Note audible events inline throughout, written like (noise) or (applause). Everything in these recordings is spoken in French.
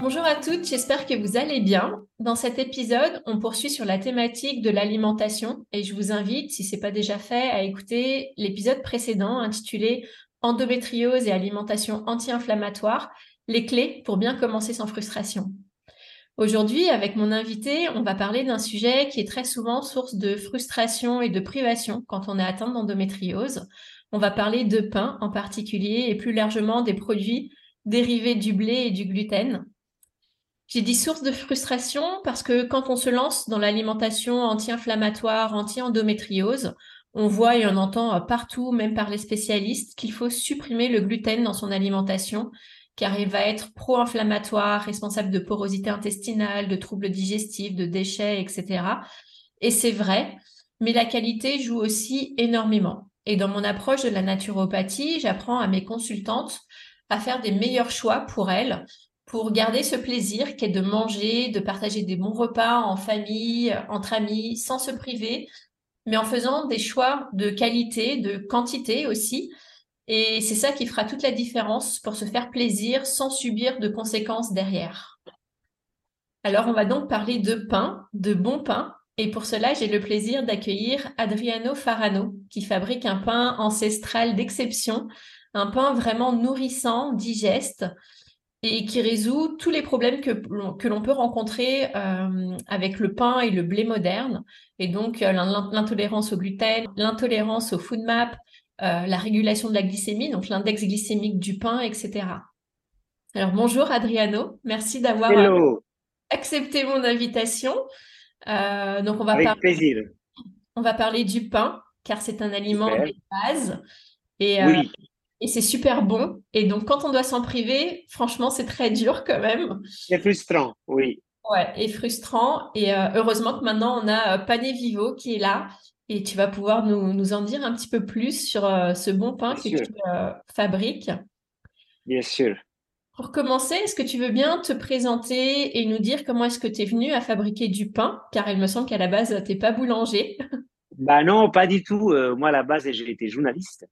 Bonjour à toutes, j'espère que vous allez bien. Dans cet épisode, on poursuit sur la thématique de l'alimentation et je vous invite, si ce n'est pas déjà fait, à écouter l'épisode précédent intitulé Endométriose et alimentation anti-inflammatoire, les clés pour bien commencer sans frustration. Aujourd'hui, avec mon invité, on va parler d'un sujet qui est très souvent source de frustration et de privation quand on est atteint d'endométriose. On va parler de pain en particulier et plus largement des produits dérivés du blé et du gluten. J'ai dit source de frustration parce que quand on se lance dans l'alimentation anti-inflammatoire, anti-endométriose, on voit et on entend partout, même par les spécialistes, qu'il faut supprimer le gluten dans son alimentation car il va être pro-inflammatoire, responsable de porosité intestinale, de troubles digestifs, de déchets, etc. Et c'est vrai, mais la qualité joue aussi énormément. Et dans mon approche de la naturopathie, j'apprends à mes consultantes à faire des meilleurs choix pour elles pour garder ce plaisir qu'est de manger, de partager des bons repas en famille, entre amis, sans se priver, mais en faisant des choix de qualité, de quantité aussi. Et c'est ça qui fera toute la différence pour se faire plaisir sans subir de conséquences derrière. Alors, on va donc parler de pain, de bon pain. Et pour cela, j'ai le plaisir d'accueillir Adriano Farano, qui fabrique un pain ancestral d'exception, un pain vraiment nourrissant, digeste, et qui résout tous les problèmes que, que l'on peut rencontrer euh, avec le pain et le blé moderne, et donc euh, l'intolérance au gluten, l'intolérance au food map, euh, la régulation de la glycémie, donc l'index glycémique du pain, etc. Alors bonjour Adriano, merci d'avoir accepté mon invitation. donc on va avec plaisir. On va parler du pain, car c'est un aliment de base. Et, oui et c'est super bon. Et donc, quand on doit s'en priver, franchement, c'est très dur quand même. C'est frustrant, oui. Ouais, et frustrant. Et euh, heureusement que maintenant, on a euh, Pané Vivo qui est là. Et tu vas pouvoir nous, nous en dire un petit peu plus sur euh, ce bon pain que tu fabriques. Bien sûr. Pour commencer, est-ce que tu veux bien te présenter et nous dire comment est-ce que tu es venu à fabriquer du pain? Car il me semble qu'à la base, tu n'es pas boulanger. Bah non, pas du tout. moi, à la base, j'ai été journaliste.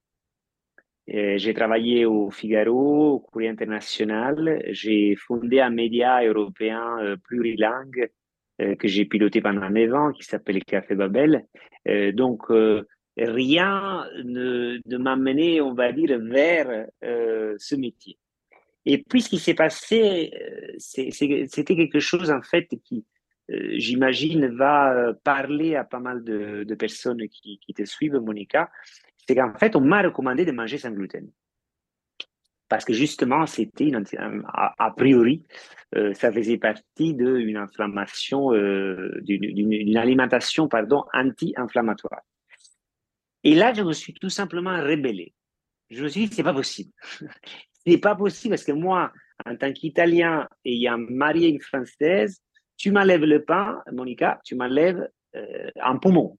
Euh, j'ai travaillé au Figaro, au Courrier International. J'ai fondé un média européen euh, plurilingue euh, que j'ai piloté pendant 9 ans, qui s'appelle Café Babel. donc, rien ne, ne m'a mené, on va dire, vers ce métier. Et puis, ce qui s'est passé, c'était quelque chose, en fait, qui, j'imagine, va parler à pas mal de, personnes qui te suivent, Monica c'est qu'en fait, on m'a recommandé de manger sans gluten. Parce que justement, c'était a, priori, euh, ça faisait partie d'une inflammation, euh, d'une alimentation pardon, anti-inflammatoire. Et là, je me suis tout simplement rébellé. Je me suis dit, c'est pas possible. (laughs) c'est pas possible parce que moi, en tant qu'Italien ayant marié une Française, tu m'enlèves le pain, Monica, tu m'enlèves euh, un poumon.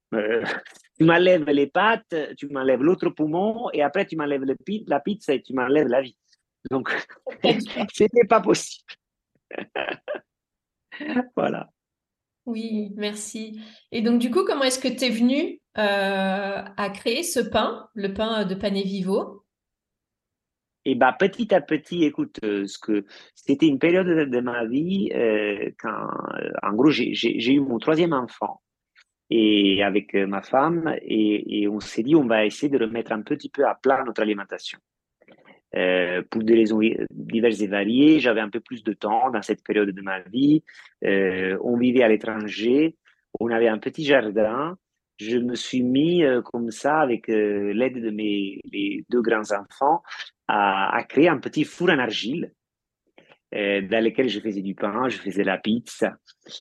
Tu m'enlèves les pattes, tu m'enlèves l'autre poumon, et après tu m'enlèves la pizza et tu m'enlèves la vie. Donc, (laughs) c'était pas possible. (laughs) voilà. Oui, merci. Et donc, du coup, comment est-ce que tu es venu euh, à créer ce pain, le pain de Pané Vivo? Et bah, petit à petit, écoute, ce que c'était une période de, ma vie quand, en gros, j'ai eu mon troisième enfant et avec euh, ma femme et, on s'est dit on va essayer de remettre un petit peu à plat notre alimentation. Euh, pour des raisons diverses et variées, j'avais un peu plus de temps dans cette période de ma vie. Euh, on vivait à l'étranger, on avait un petit jardin je me suis mis comme ça, avec l'aide de mes deux grands-enfants, à, à, créer un petit four en argile dans lequel je faisais du pain, je faisais la pizza.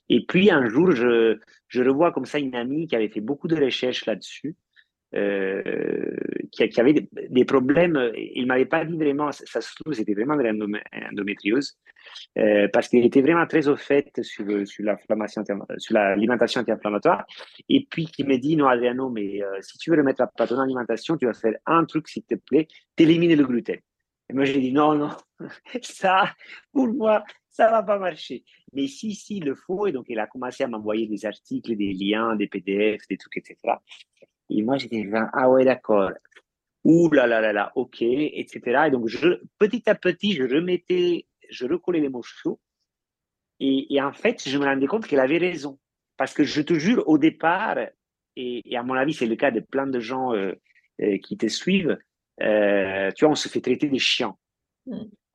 Et puis un jour, je, je revois comme ça une amie qui avait fait beaucoup de recherches là-dessus euh, qui, avait des, problèmes. Il m'avait pas dit vraiment, ça se trouve, c'était vraiment de l'endométriose, euh, parce qu'il était vraiment très au fait sur, sur l'alimentation anti-inflammatoire. Et puis, qui me dit, non, Adriano, mais euh, si tu veux remettre à ton alimentation, tu vas faire un truc, s'il te plaît, t'éliminer le gluten. Et moi, j'ai dit, non, non, (laughs) ça, pour moi, ça va pas marcher. Mais si, si, le faut. Et donc, il a commencé à m'envoyer des articles, des liens, des PDF, des trucs, etc. Et moi, j'étais ah ouais, d'accord. Ouh là là là là, ok, etc. Et donc, petit à petit, je remettais, je recollais les morceaux. Et, et en fait, je me rendais compte qu'elle avait raison. Parce que je te jure, au départ, et, à mon avis, c'est le cas de plein de gens euh, euh, qui te suivent, euh, tu vois, on se fait traiter des chiens.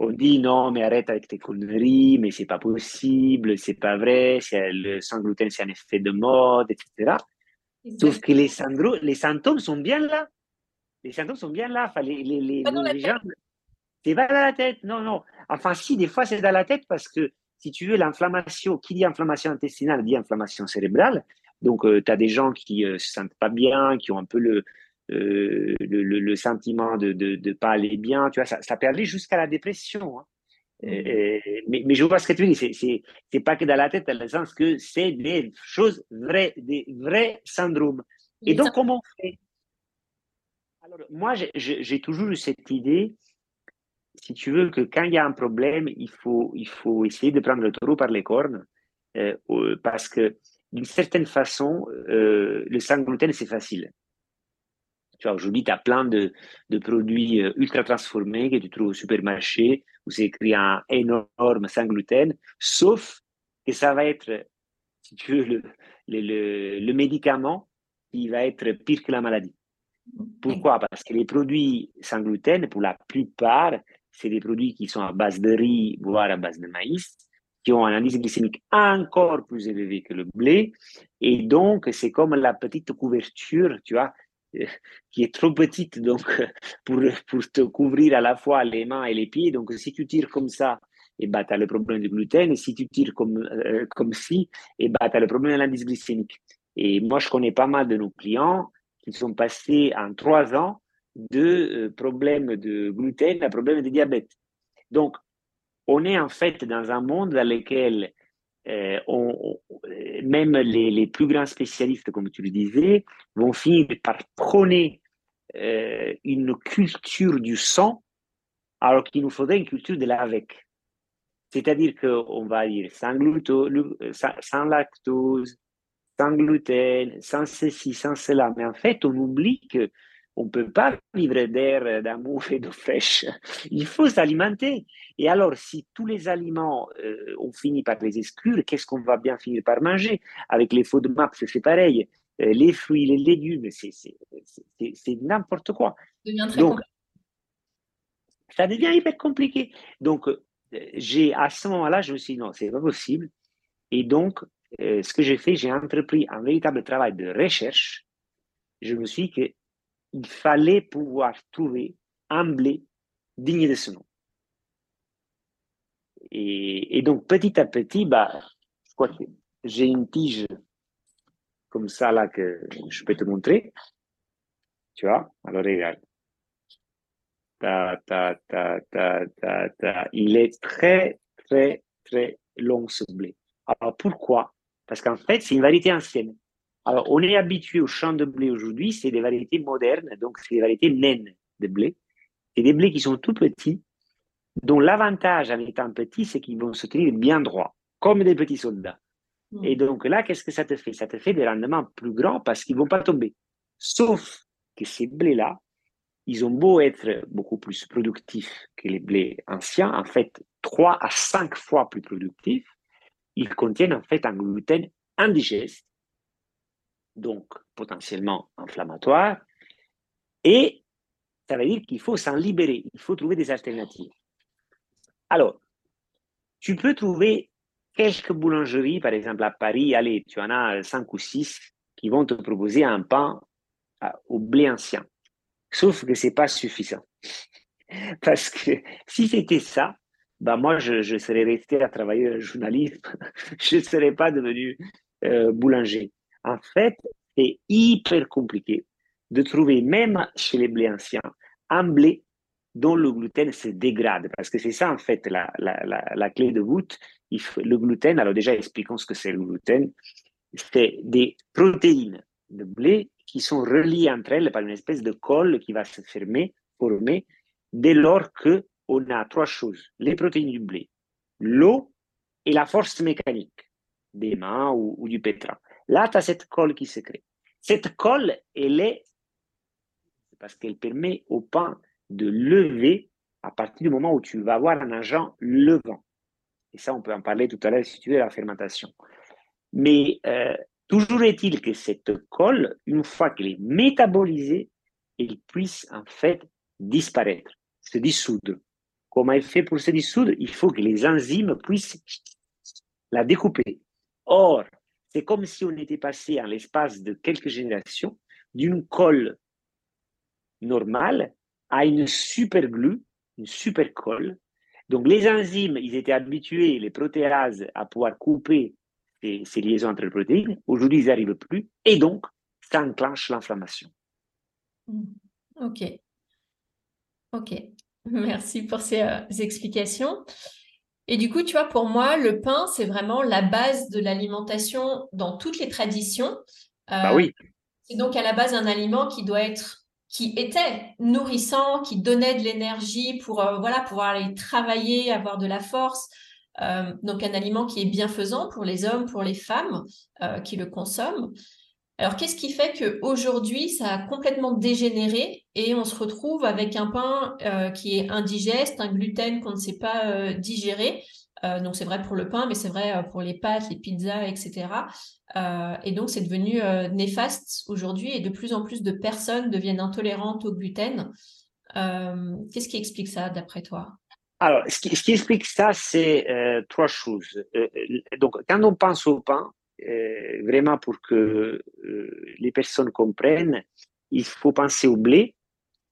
On dit non, mais arrête avec tes conneries, mais c'est pas possible, c'est pas vrai, le sans gluten, c'est un effet de mode, etc. Sauf que les, les symptômes sont bien là. Les symptômes sont bien là. Enfin, les, les, les, les gens, c'est pas dans la tête. Non, non. Enfin, si, des fois, c'est dans la tête parce que, si tu veux, l'inflammation, qui dit inflammation intestinale dit inflammation cérébrale. Donc, euh, tu as des gens qui ne euh, se sentent pas bien, qui ont un peu le, euh, le, le, sentiment de ne pas aller bien. Tu vois, ça, ça peut aller jusqu'à la dépression. Hein. Euh, mais, mais, je vois ce que tu dis, c'est, c'est, pas que dans la tête, dans le sens que c'est des choses vraies, des vrais syndromes. Et donc, comment on fait? Alors, moi, j'ai, j'ai toujours eu cette idée, si tu veux, que quand il y a un problème, il faut, il faut essayer de prendre le taureau par les cornes, euh, parce que d'une certaine façon, euh, le sang gluten, c'est facile. Tu vois, aujourd'hui, tu as plein de, produits ultra transformés que tu trouves au supermarché où c'est écrit un énorme sans gluten, sauf que ça va être, si tu veux, le, le, le, médicament qui va être pire que la maladie. Pourquoi? Parce que les produits sans gluten, pour la plupart, c'est des produits qui sont à base de riz, voire à base de maïs, qui ont un indice glycémique encore plus élevé que le blé. Et donc, c'est comme la petite couverture, tu vois, qui est trop petite donc (laughs) pour, pour te couvrir à la fois les mains et les pieds. Donc, si tu tires comme ça, et eh ben, tu as le problème du gluten. Et si tu tires comme, euh, comme ci, et eh ben, tu as le problème de l'indice glycémique. Et moi, je connais pas mal de nos clients qui sont passés en trois ans de euh, problèmes de gluten à problèmes de diabète. Donc, on est en fait dans un monde dans lequel euh, on, même les, plus grands spécialistes, comme tu le disais, vont finir par prôner euh, une culture du sang, alors qu'il nous faudrait une culture de l'avec. C'est-à-dire qu'on va dire sans, lactose, sans gluten, sans ceci, sans cela. Mais en fait, on oublie que on ne peut pas vivre d'air, d'amour et d'eau fraîche. Il faut s'alimenter. Et alors, si tous les aliments, euh, on finit par les exclure, qu'est-ce qu'on va bien finir par manger? Avec les faux de MAP, c'est pareil. Euh, les fruits, les légumes, c'est n'importe quoi. Ça devient très Donc, ça devient hyper compliqué. Donc, euh, j'ai à ce moment-là, je me suis dit non, c'est pas possible. Et donc, ce que j'ai fait, j'ai entrepris un véritable travail de recherche. Je me suis dit que il fallait pouvoir trouver un blé digne de ce nom. Et, donc, petit à petit, bah, que j'ai une tige comme ça là que je peux te montrer. Tu vois Alors, regarde. Il est très, très, très long ce blé. Alors, pourquoi? Parce qu'en fait, c'est une variété ancienne. Alors, on est habitué au champ de blé aujourd'hui, c'est des variétés modernes, donc c'est des variétés naines de blé. C'est des blés qui sont tout petits, dont l'avantage en étant petit, c'est qu'ils vont se tenir bien droit, comme des petits soldats. Hmm. Et donc là, qu'est-ce que ça te fait? Ça te fait des rendements plus grands parce qu'ils vont pas tomber. Sauf que ces blés-là, ils ont beau être beaucoup plus productifs que les blés anciens, en fait, trois à cinq fois plus productifs, ils contiennent en fait un gluten indigeste donc potentiellement inflammatoire, et ça veut dire qu'il faut s'en libérer, il faut trouver des alternatives. Alors, tu peux trouver quelques boulangeries, par exemple à Paris, allez, tu en as cinq ou six qui vont te proposer un pain au blé ancien. Sauf que c'est pas suffisant. (laughs) Parce que si c'était ça, bah moi, je, serais resté à travailler en journalisme. (laughs) je ne serais pas devenu euh, boulanger. En fait, c'est hyper compliqué de trouver, même chez les blés anciens, un blé dont le gluten se dégrade. Parce que c'est ça, en fait, la, la, la, clé de voûte. le gluten, alors déjà, expliquons ce que c'est le gluten. C'est des protéines de blé qui sont reliées entre elles par une espèce de colle qui va se fermer, former, dès lors que on a trois choses les protéines du blé, l'eau et la force mécanique des mains ou, du pétrin. Là, tu as cette colle qui se crée. Cette colle, elle est parce qu'elle permet au pain de lever à partir du moment où tu vas avoir un agent levant. Et ça, on peut en parler tout à l'heure si tu veux, la fermentation. Mais euh, toujours est-il que cette colle, une fois qu'elle est métabolisée, elle puisse en fait disparaître, se dissoudre. Comment elle fait pour se dissoudre? Il faut que les enzymes puissent la découper. Or, c'est comme si on était passé en l'espace de quelques générations d'une colle normale à une super glue, une super colle. Donc les enzymes, ils étaient habitués, les protéases, à pouvoir couper ces, liaisons entre les protéines. Aujourd'hui, ils n'y arrivent plus. Et donc, ça enclenche l'inflammation. Ok. Ok. (laughs) Merci pour ces euh, explications. Et du coup, tu vois, pour moi, le pain, c'est vraiment la base de l'alimentation dans toutes les traditions. bah oui. Euh, c'est donc à la base un aliment qui doit être qui était nourrissant, qui donnait de l'énergie pour euh, voilà pouvoir aller travailler, avoir de la force. Euh, donc un aliment qui est bienfaisant pour les hommes, pour les femmes euh, qui le consomment. Alors qu'est-ce qui fait qu'aujourd'hui ça a complètement dégénéré et on se retrouve avec un pain qui est indigeste, un gluten qu'on ne sait pas digérer? Euh, donc c'est vrai pour le pain, mais c'est vrai euh, pour les pâtes, les pizzas, etc. Euh, et donc c'est devenu néfaste aujourd'hui et de plus en plus de personnes deviennent intolérantes au gluten. Qu'est-ce qui explique ça d'après toi? Alors, ce qui, explique ça, c'est trois choses. donc, quand on pense au pain, vraiment pour que les personnes comprennent, il faut penser au blé.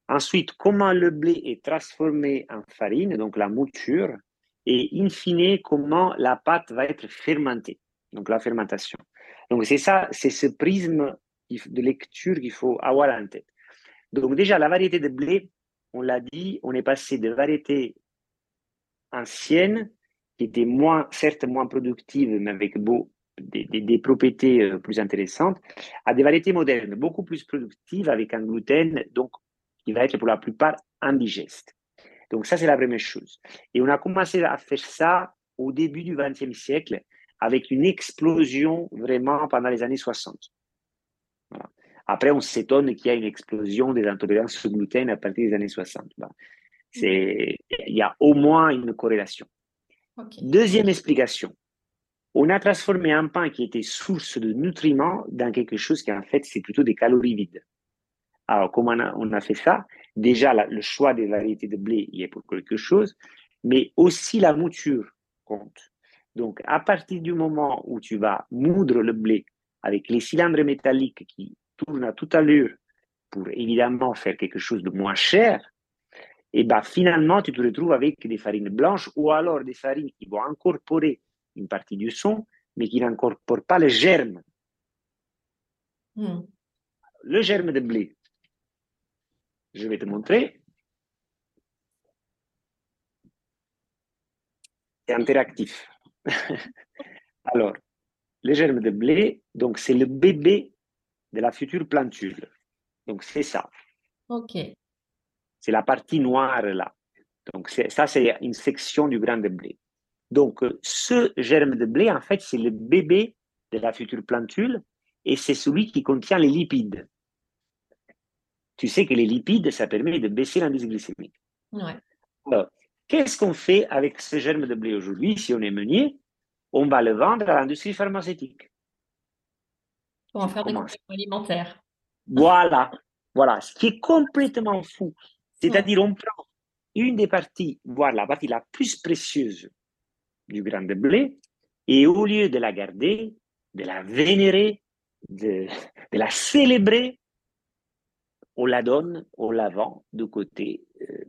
Ensuite, comment le blé est transformé en farine, donc la mouture et in fine comment la pâte va être fermentée, donc la fermentation. Donc c'est ça, c'est ce prisme de lecture qu'il faut avoir en tête. Donc déjà, la variété de blé, on l'a dit, on est passé de variétés anciennes, qui étaient moins, certes moins productives, mais avec beau, des, des, propriétés euh, plus intéressantes, à des variétés modernes, beaucoup plus productives, avec un gluten, donc qui va être pour la plupart indigeste. Donc ça, c'est la première chose. Et on a commencé à faire ça au début du XXe siècle avec une explosion vraiment pendant les années 60. Après, on s'étonne qu'il y ait une explosion des intolérances au gluten à partir des années 60. Il y a au moins une corrélation. Deuxième explication. On a transformé un pain qui était source de nutriments dans quelque chose qui en fait c'est plutôt des calories vides. Alors comment on a fait ça? Déjà le choix des variétés de blé y est pour quelque chose, mais aussi la mouture compte. Donc, à partir du moment où tu vas moudre le blé avec les cylindres métalliques qui tournent à toute allure pour évidemment faire quelque chose de moins cher, et eh ben finalement, tu te retrouves avec des farines blanches ou alors des farines qui vont incorporer une partie du son, mais qui n'incorporent pas le germe. Le germe de blé, je vais te montrer. C'est interactif. (laughs) Alors, les germes de blé, donc c'est le bébé de la future plantule. Donc c'est ça. Ok. C'est la partie noire là. Donc ça, c'est une section du grain de blé. Donc ce germe de blé, en fait, c'est le bébé de la future plantule et c'est celui qui contient les lipides tu sais que les lipides, ça permet de baisser l'indice glycémique. qu'est-ce qu'on fait avec ce germe de blé aujourd'hui Si on est meunier, on va le vendre à l'industrie pharmaceutique. Pour en faire des compléments alimentaires. Voilà, voilà, ce qui est complètement fou. C'est-à-dire, on prend une des parties, voire la partie la plus précieuse du grain de blé, et au lieu de la garder, de la vénérer, de, la célébrer, on la donne, on la vend de côté, euh,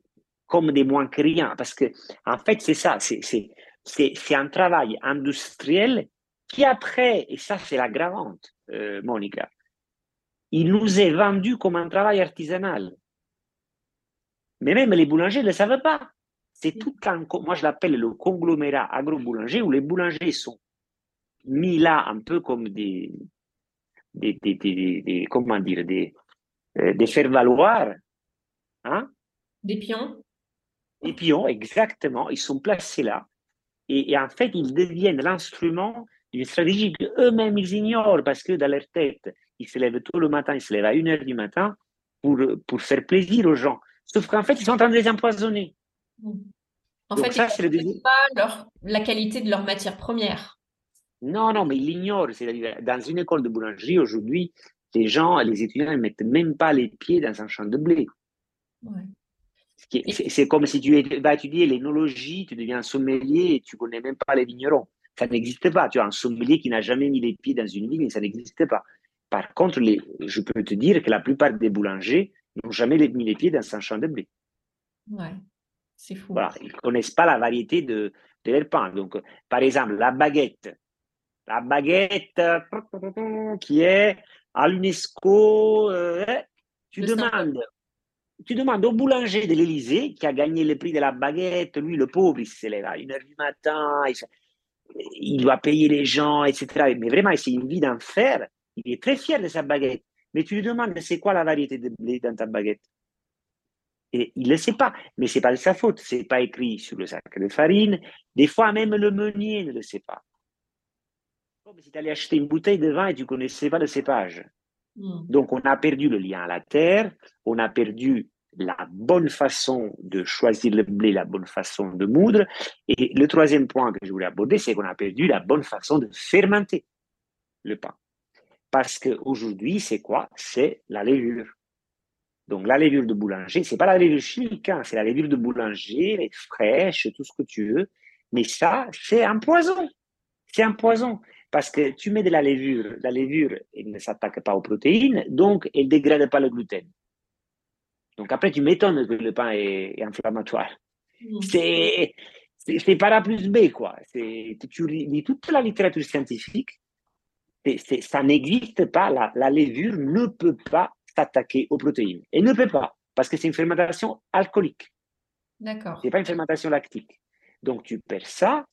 comme des moins que rien. Parce que, en fait, c'est ça, c'est un travail industriel qui après, et ça c'est l'aggravante, euh, Monica, il nous est vendu comme un travail artisanal. Mais même les boulangers ne le savent pas. C'est tout un, moi je l'appelle le conglomérat agro-boulanger où les boulangers sont mis là un peu comme des, des, des, des, comment dire, des, euh, des faire-valoir. Hein? Des pions. Des pions, exactement. Ils sont placés là. Et, et en fait, ils deviennent l'instrument d'une stratégie qu'eux-mêmes ils ignorent parce que dans leur tête, ils se lèvent tôt le matin, ils se lèvent à 1 heure du matin pour, pour faire plaisir aux gens. Sauf qu'en fait, ils sont en train de les empoisonner. En fait, ça, ils ne pas leur, la qualité de leur matière première. Non, non, mais ils l'ignorent. Dans une école de boulangerie, aujourd'hui, les gens, les étudiants ne mettent même pas les pieds dans un champ de blé. C'est comme si tu vas étudier l'énologie, tu deviens sommelier et tu ne connais même pas les vignerons. Ça n'existe pas. Tu as un sommelier qui n'a jamais mis les pieds dans une vigne, ça n'existe pas. Par contre, les, je peux te dire que la plupart des boulangers n'ont jamais mis les pieds dans un champ de blé. Ouais, c'est fou. ils ne connaissent pas la variété de, de leur pain. Donc, par exemple, la baguette. La baguette qui est à l'UNESCO, euh, tu demandes tu demandes au boulanger de l'Élysée, qui a gagné le prix de la baguette, lui, le pauvre, il se lève à 1h du matin, il, il doit payer les gens, etc. Mais vraiment, c'est une vie d'enfer. Il est très fier de sa baguette. Mais tu lui demandes, c'est quoi la variété de blé dans ta baguette? Et il ne le sait pas. Mais ce n'est pas de sa faute. Ce n'est pas écrit sur le sac de farine. Des fois, même le meunier ne le sait pas. Comme si tu allais acheter une bouteille de vin et tu ne connaissais pas le cépage. Hmm. Donc, on a perdu le lien à la terre, on a perdu la bonne façon de choisir le blé, la bonne façon de moudre. Et le troisième point que je voulais aborder, c'est qu'on a perdu la bonne façon de fermenter le pain. Parce qu'aujourd'hui, c'est quoi? C'est la levure. Donc la levure de boulanger, c'est pas la levure chimique, hein, c'est la levure de boulanger, elle est fraîche, tout ce que tu veux. Mais ça, c'est un poison. C'est un poison. Parce que tu mets de la levure, la levure, elle ne s'attaque pas aux protéines, donc elle ne dégrade pas le gluten. Donc après, tu m'étonnes que le pain est, inflammatoire. Mm. C'est, c'est A plus B, quoi. Tu lis toute la littérature scientifique, ça n'existe pas. La, la, levure ne peut pas s'attaquer aux protéines. Elle ne peut pas, parce que c'est une fermentation alcoolique. D'accord. Ce n'est pas une fermentation lactique. Donc tu perds ça,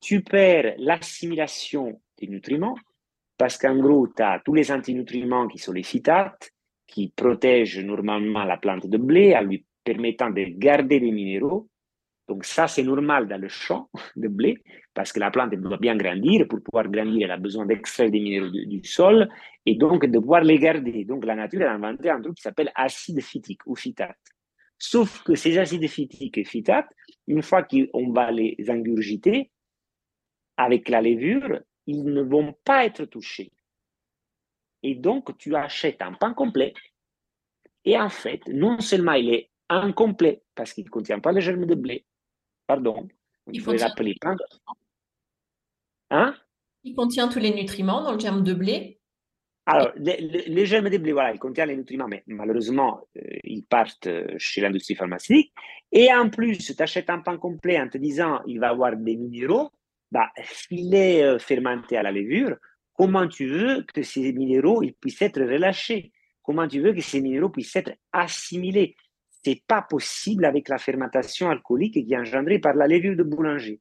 tu perds l'assimilation des nutriments, parce qu'en gros, tu as tous les antinutriments qui sont les phytates, qui protègent normalement la plante de blé en lui permettant de garder des minéraux. Donc ça, c'est normal dans le champ de blé, parce que la plante doit bien grandir. Pour pouvoir grandir, elle a besoin d'extraire des minéraux du, sol et donc de pouvoir les garder. Donc la nature a inventé un truc qui s'appelle acide phytique ou phytate. Sauf que ces acides phytiques et phytates, une fois qu'on va les ingurgiter, avec la levure, ils ne vont pas être touchés. Et donc, tu achètes un pain complet. Et en fait, non seulement il est incomplet parce qu'il ne contient pas le germe de blé, pardon, il faut l'appeler pain. Hein? Il contient tous les nutriments dans le germe de blé. Alors, les, germes de blé, voilà, il contient les nutriments, mais malheureusement, euh, ils partent chez l'industrie pharmaceutique. Et en plus, tu achètes un pain complet en te disant il va avoir des minéraux. Bah, s'il est euh, fermenté à la levure, comment tu veux que ces minéraux ils puissent être relâchés? Comment tu veux que ces minéraux puissent être assimilés? C'est pas possible avec la fermentation alcoolique qui est engendrée par la levure de boulanger.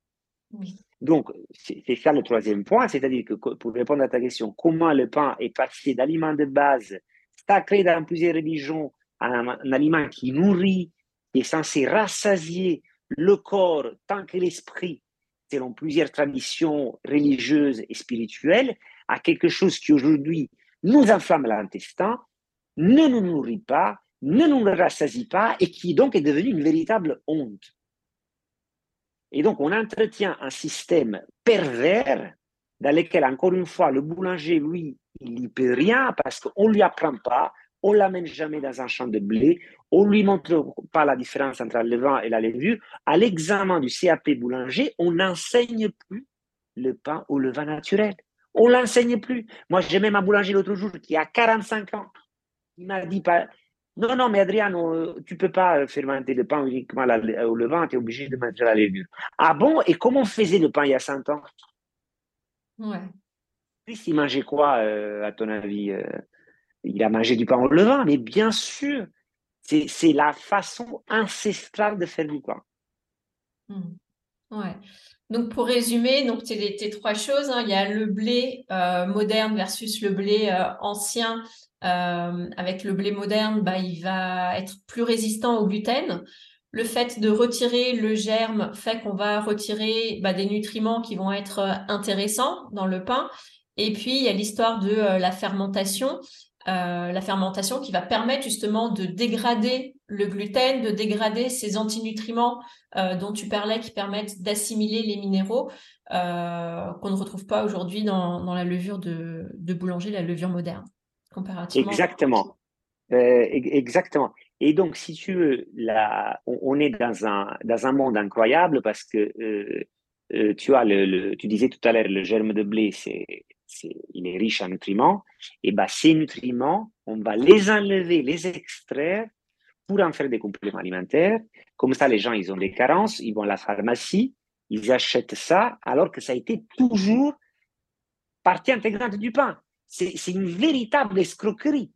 Donc, c'est ça le troisième point, c'est-à-dire que pour répondre à ta question, comment le pain est passé d'aliment de base, sacré dans plusieurs religions, à un, aliment qui nourrit, qui est censé rassasier le corps tant que l'esprit, selon plusieurs traditions religieuses et spirituelles, à quelque chose qui aujourd'hui nous enflamme l'intestin, ne nous nourrit pas, ne nous rassasie pas et qui donc est devenu une véritable honte. Et donc on entretient un système pervers dans lequel, encore une fois, le boulanger, lui, il n'y peut rien parce qu'on ne lui apprend pas, on ne l'amène jamais dans un champ de blé, on ne lui montre pas la différence entre le vin et la levure. À l'examen du CAP boulanger, on n'enseigne plus le pain ou le vin naturel On l'enseigne plus. Moi, j'ai même un boulanger l'autre jour qui a 45 ans. Il m'a dit pas. Non, non, mais Adriano, tu peux pas fermenter le pain uniquement au levain, tu es obligé de mettre la levure. Ah bon? Et comment on faisait le pain il y a 100 ans? Ouais. il mangeait quoi, euh, à ton avis euh? Il a mangé du pain au levain, mais bien sûr, c'est la façon ancestrale de faire du pain. Hmm. Ouais. Donc pour résumer, donc c'est tes trois choses. Hein. Il y a le blé euh, moderne versus le blé euh, ancien. Euh, avec le blé moderne, bah, il va être plus résistant au gluten. Le fait de retirer le germe fait qu'on va retirer bah, des nutriments qui vont être intéressants dans le pain. Et puis il y a l'histoire de la fermentation. la fermentation qui va permettre justement de dégrader le gluten, de dégrader ces antinutriments euh, dont tu parlais qui permettent d'assimiler les minéraux euh, qu'on ne retrouve pas aujourd'hui dans, la levure de, boulanger, la levure moderne, comparativement. Exactement. Euh, exactement. Et donc, si tu veux, là, on, est dans un, dans un monde incroyable parce que tu as le, tu disais tout à l'heure, le germe de blé, c'est, il est riche en nutriments. Et ben, ces nutriments, on va les enlever, les extraire pour en faire des compléments alimentaires. Comme ça, les gens, ils ont des carences, ils vont à la pharmacie, ils achètent ça, alors que ça a été toujours partie intégrante du pain. C'est une véritable escroquerie.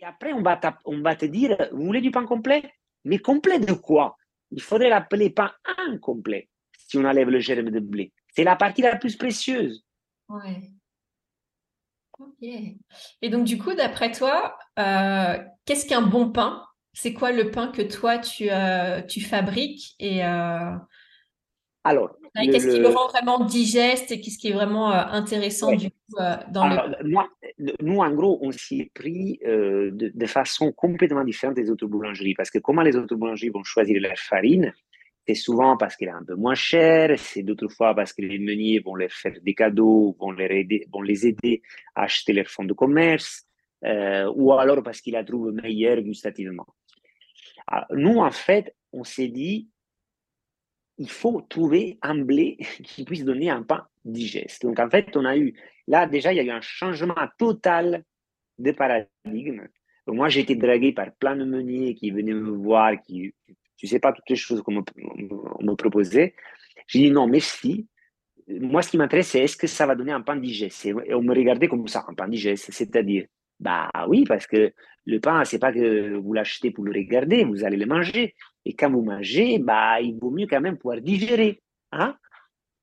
Et après, on va, te dire, vous voulez du pain complet? Mais complet de quoi? Il faudrait l'appeler pain incomplet si on enlève le germe de blé. C'est la partie la plus précieuse. Ouais. Ok. Et donc, du coup, d'après toi, euh, qu'est-ce qu'un bon pain? C'est quoi le pain que toi tu, euh, tu fabriques? Et euh, alors qu'est-ce qui le rend vraiment digeste et qu'est-ce qui est vraiment euh, intéressant du coup dans le moi, nous en gros on s'y est pris de, de, façon complètement différente des autres boulangeries parce que comment les autres boulangeries vont choisir leur farine c'est souvent parce qu'elle est un peu moins chère, c'est d'autres fois parce que les meuniers vont leur faire des cadeaux, vont, leur aider, vont les aider à acheter leur fonds de commerce, ou alors parce qu'ils la trouvent meilleure gustativement. Ah, nous, en fait, on s'est dit, il faut trouver un blé (laughs) qui puisse donner un pain digeste. Donc, en fait, on a eu, là, déjà, il y a eu un changement total de paradigme. moi, j'ai été dragué par plein de meuniers qui venaient me voir, qui, tu sais pas toutes les choses qu'on me, proposait. J'ai dit non, merci. Moi, ce qui m'intéresse, c'est est-ce que ça va donner un pain digeste? On me regardait comme ça, un pain digeste, c'est-à-dire, bah oui, parce que le pain, c'est pas que vous l'achetez pour le regarder, vous allez le manger. Et quand vous mangez, bah, il vaut mieux quand même pouvoir digérer. Hein?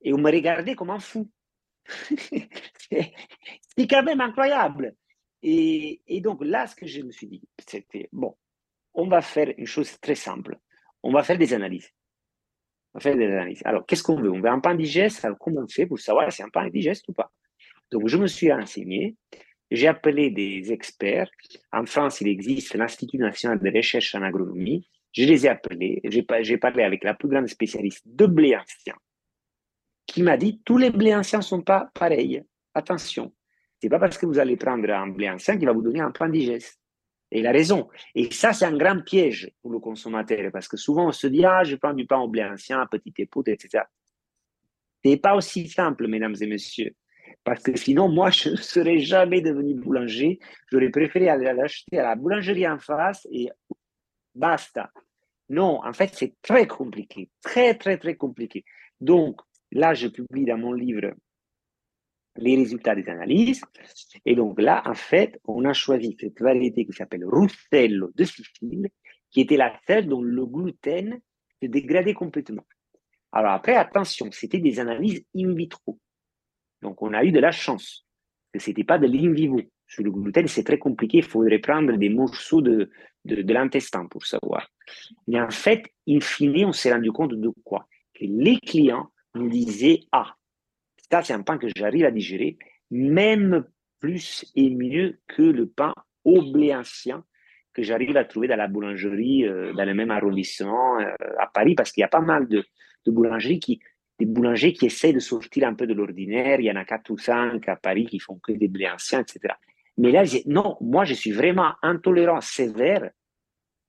Et vous me regardez comme un fou. (laughs) c'est quand même incroyable. Et, et, donc là, ce que je me suis dit, c'était, bon, on va faire une chose très simple. On va faire des analyses. On va faire des analyses. Alors, qu'est-ce qu'on veut? On veut un pain digeste? Alors, comment on fait pour savoir si un pain est digeste ou pas? Donc, je me suis renseigné. J'ai appelé des experts. En France, il existe l'Institut national de recherche en agronomie. Je les ai appelés. J'ai parlé avec la plus grande spécialiste de blé ancien qui m'a dit tous les blés anciens ne sont pas pareils. Attention, c'est pas parce que vous allez prendre un blé ancien qu'il va vous donner un pain digeste. Et il a raison. Et ça, c'est un grand piège pour le consommateur parce que souvent on se dit Ah, je prends du pain au blé ancien, petite époute, etc. Ce n'est pas aussi simple, mesdames et messieurs. Parce que sinon, moi, je ne serais jamais devenu boulanger. J'aurais préféré aller l'acheter à la boulangerie en face et basta. Non, en fait, c'est très compliqué. Très, très, très compliqué. Donc, là, je publie dans mon livre les résultats des analyses. Et donc là, en fait, on a choisi cette variété qui s'appelle Russello de Sicile, qui était la seule dont le gluten se dégradait complètement. Alors après, attention, c'était des analyses in vitro. Donc, on a eu de la chance que ce n'était pas de l'in vivo. Sur le gluten, c'est très compliqué. Il faudrait prendre des morceaux de, de, l'intestin pour savoir. Mais en fait, in fine, on s'est rendu compte de quoi? Que les clients nous disaient Ah, ça, c'est un pain que j'arrive à digérer, même plus et mieux que le pain au blé ancien que j'arrive à trouver dans la boulangerie, euh, dans le même arrondissement euh, à Paris, parce qu'il y a pas mal de, de boulangeries qui des boulangers qui essaient de sortir un peu de l'ordinaire. Il y en a quatre ou cinq à Paris qui font que des blés anciens, etc. Mais là, non, moi, je suis vraiment intolérant, sévère,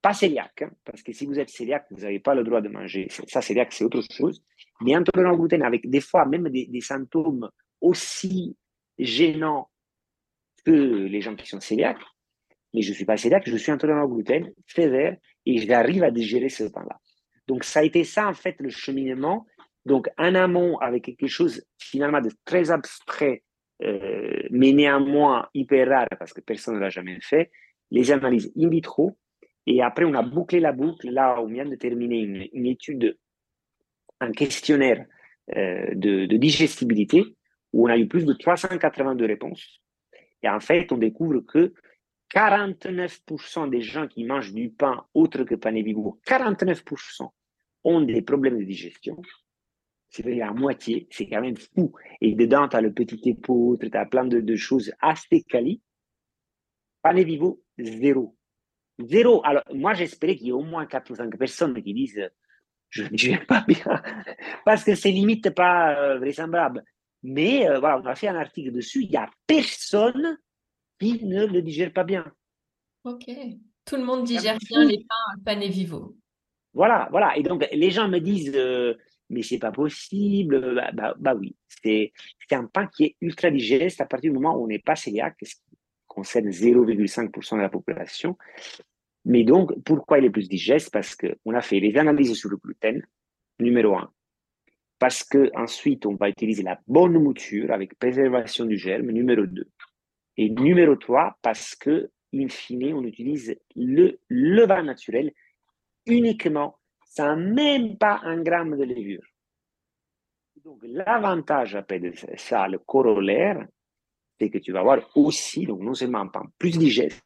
pas cœliaque, hein, parce que si vous êtes cœliaque, vous n'avez pas le droit de manger. Ça, cœliaque, c'est autre chose. Mais intolérant au gluten, avec des fois même des, symptômes aussi gênant que les gens qui sont cœliaques, mais je ne suis pas cœliaque, je suis intolérant au gluten, sévère, et j'arrive à digérer ce pain-là. Donc, ça a été ça, en fait, le cheminement. Donc, en amont, avec quelque chose finalement de très abstrait, euh, mais néanmoins hyper rare, parce que personne ne l'a jamais fait, les analyses in vitro. Et après, on a bouclé la boucle. Là, on vient de terminer une, une étude, un questionnaire euh, de, de, digestibilité, où on a eu plus de 382 réponses. Et en fait, on découvre que 49% des gens qui mangent du pain autre que pain et vivo, 49% ont des problèmes de digestion. C'est-à-dire à moitié, c'est quand même fou. Et dedans, tu as le petit épaule, tu as plein de, choses assez quali. Et vivo, zéro. Zéro. Alors, moi, j'espérais qu'il y ait au moins 4 ou 5 personnes qui disent je ne digère pas bien, (laughs) parce que c'est limite pas euh, vraisemblable. Mais euh, voilà, on a fait un article dessus, il n'y a personne qui ne le digère pas bien. Ok. Tout le monde digère bien les pains pain et vivo. Voilà, voilà. Et donc, les gens me disent, euh, mais c'est pas possible. Bah, bah, bah oui, c'est un pain qui est ultra digeste à partir du moment où on n'est pas cœliaque, ce qui concerne 0,5% de la population. Mais donc, pourquoi il est plus digeste? Parce qu'on a fait les analyses sur le gluten, numéro un. Parce que ensuite, on va utiliser la bonne mouture avec préservation du germe, numéro 2. Et numéro 3, parce que, in fine, on utilise le levain naturel uniquement, sans même pas un gramme de levure. Donc, l'avantage après de ça, le corollaire, c'est que tu vas avoir aussi, donc non seulement un pain plus digeste,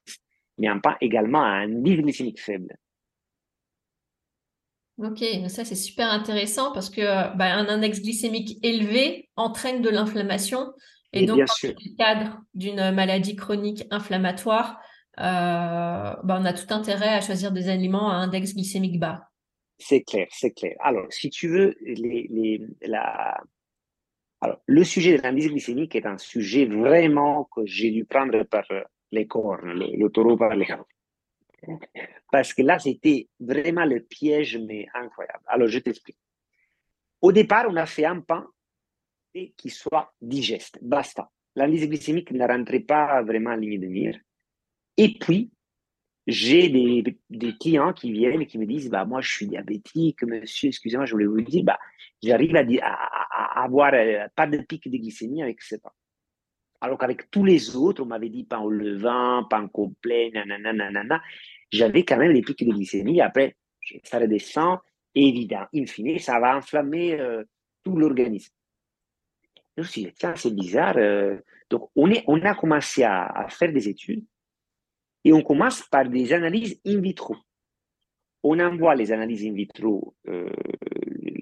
mais un pain également à un indice glycémique faible. Ok, ça c'est super intéressant parce que bah, un index glycémique élevé entraîne de l'inflammation et, donc, dans le cadre d'une maladie chronique inflammatoire, euh, bah, on a tout intérêt à choisir des aliments à index glycémique bas. C'est clair, c'est clair. Alors, si tu veux, le sujet de l'indice glycémique est un sujet vraiment que j'ai dû prendre par les cornes, le, taureau par les cornes. Parce que là, c'était vraiment le piège, mais incroyable. Alors, je t'explique. Au départ, on a fait un pain qui soit digeste. Basta. L'indice glycémique ne rentrait pas vraiment en ligne de mire. Et puis, j'ai des, clients qui viennent et qui me disent bah, Moi, je suis diabétique, monsieur, excusez-moi, je voulais vous dire, bah, j'arrive à, avoir euh, pas de pic de glycémie avec ce pain. Alors qu'avec tous les autres, on m'avait dit pain au levain, pain complet, nanana, nanana, j'avais quand même des pics de glycémie. Après, ça redescend, évident. In fine, ça va enflammer euh, tout l'organisme. Je me suis dit, tiens, c'est bizarre. Euh. donc, on a commencé à, faire des études et on commence par des analyses in vitro. On envoie les analyses in vitro, euh,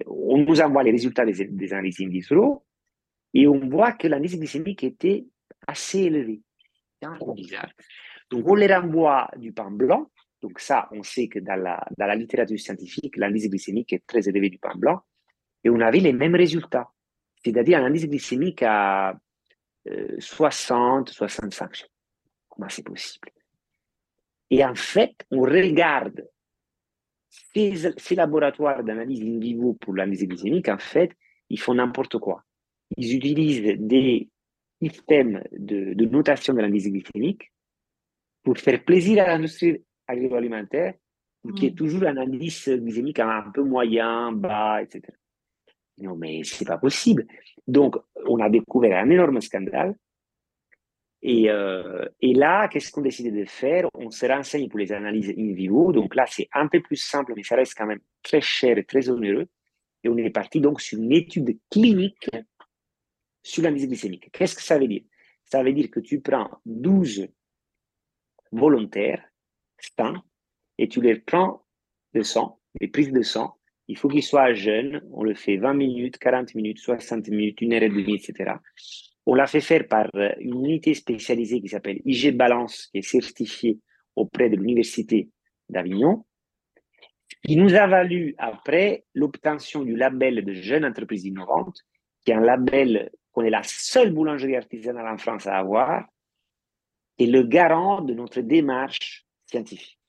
on nous envoie les résultats des, analyses in vitro et on voit que l'indice glycémique était assez élevé. C'est un peu bizarre. Donc, on les renvoie du pain blanc. Donc, ça, on sait que dans la, littérature scientifique, l'indice glycémique est très élevé du pain blanc. Et on avait les mêmes résultats c'est-à-dire indice glycémique à 60, euh, 65. Comment c'est possible? Et en fait, on regarde ces, laboratoires d'analyse in vivo pour l'indice glycémique, en fait, ils font n'importe quoi. Ils utilisent des systèmes de, notation de l'indice glycémique pour faire plaisir à l'industrie agroalimentaire, qui est toujours un indice glycémique un peu moyen, bas, etc. Non, mais c'est pas possible. Donc, on a découvert un énorme scandale. Et, euh, et là, qu'est-ce qu'on décide de faire? On se renseigne pour les analyses in vivo. Donc là, c'est un peu plus simple, mais ça reste quand même très cher et très onéreux. Et on est parti donc sur une étude clinique sur l'analyse glycémique. Qu'est-ce que ça veut dire? Ça veut dire que tu prends 12 volontaires, sains, et tu les prends de sang, les prises de sang, il faut qu'il soit jeune. On le fait 20 minutes, 40 minutes, 60 minutes, une heure et demie, etc. On l'a fait faire par euh, une unité spécialisée qui s'appelle IG Balance, qui est certifiée auprès de l'Université d'Avignon, qui nous a valu après l'obtention du label de jeune entreprise innovante, qui est un label qu'on est la seule boulangerie artisanale en France à avoir, et le garant de notre démarche scientifique.